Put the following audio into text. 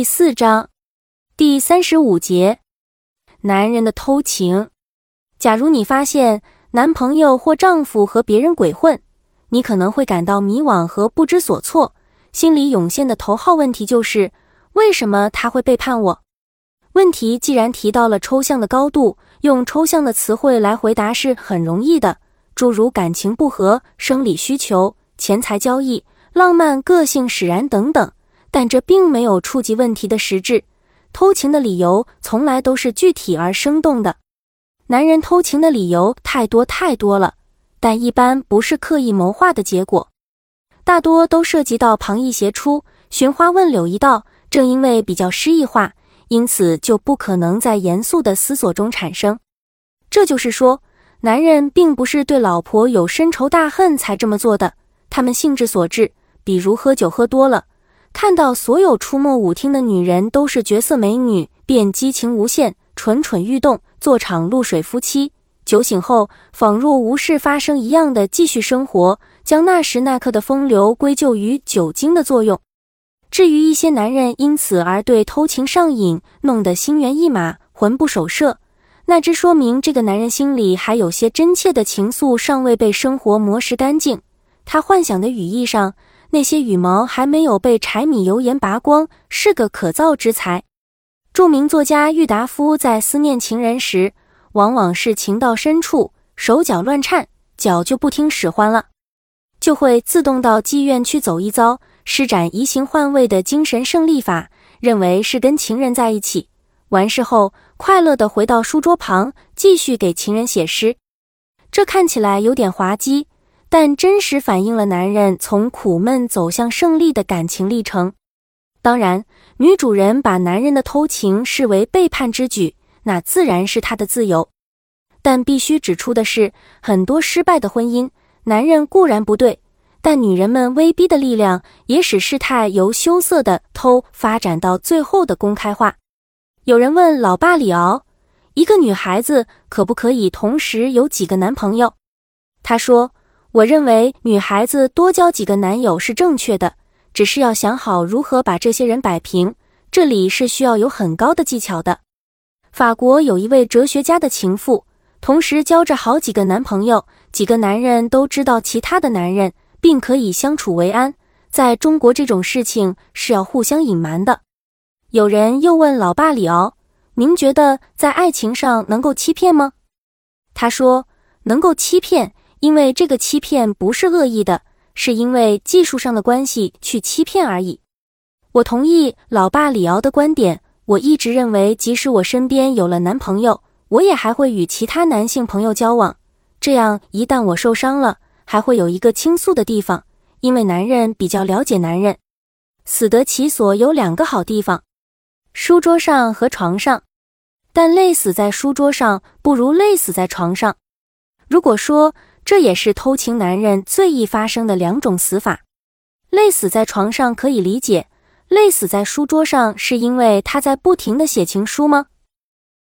第四章第三十五节，男人的偷情。假如你发现男朋友或丈夫和别人鬼混，你可能会感到迷惘和不知所措，心里涌现的头号问题就是：为什么他会背叛我？问题既然提到了抽象的高度，用抽象的词汇来回答是很容易的，诸如感情不和、生理需求、钱财交易、浪漫、个性使然等等。但这并没有触及问题的实质。偷情的理由从来都是具体而生动的。男人偷情的理由太多太多了，但一般不是刻意谋划的结果，大多都涉及到旁逸斜出、寻花问柳一道。正因为比较诗意化，因此就不可能在严肃的思索中产生。这就是说，男人并不是对老婆有深仇大恨才这么做的，他们兴致所致，比如喝酒喝多了。看到所有出没舞厅的女人都是绝色美女，便激情无限，蠢蠢欲动，做场露水夫妻。酒醒后，仿若无事发生一样的继续生活，将那时那刻的风流归咎于酒精的作用。至于一些男人因此而对偷情上瘾，弄得心猿意马、魂不守舍，那只说明这个男人心里还有些真切的情愫尚未被生活磨蚀干净。他幻想的羽翼上。那些羽毛还没有被柴米油盐拔光，是个可造之材。著名作家郁达夫在思念情人时，往往是情到深处，手脚乱颤，脚就不听使唤了，就会自动到妓院去走一遭，施展移形换位的精神胜利法，认为是跟情人在一起。完事后，快乐地回到书桌旁，继续给情人写诗。这看起来有点滑稽。但真实反映了男人从苦闷走向胜利的感情历程。当然，女主人把男人的偷情视为背叛之举，那自然是她的自由。但必须指出的是，很多失败的婚姻，男人固然不对，但女人们威逼的力量也使事态由羞涩的偷发展到最后的公开化。有人问老爸李敖：“一个女孩子可不可以同时有几个男朋友？”他说。我认为女孩子多交几个男友是正确的，只是要想好如何把这些人摆平，这里是需要有很高的技巧的。法国有一位哲学家的情妇，同时交着好几个男朋友，几个男人都知道其他的男人，并可以相处为安。在中国，这种事情是要互相隐瞒的。有人又问老爸李敖：“您觉得在爱情上能够欺骗吗？”他说：“能够欺骗。”因为这个欺骗不是恶意的，是因为技术上的关系去欺骗而已。我同意老爸李敖的观点。我一直认为，即使我身边有了男朋友，我也还会与其他男性朋友交往。这样一旦我受伤了，还会有一个倾诉的地方。因为男人比较了解男人，死得其所有两个好地方：书桌上和床上。但累死在书桌上，不如累死在床上。如果说，这也是偷情男人最易发生的两种死法。累死在床上可以理解，累死在书桌上是因为他在不停的写情书吗？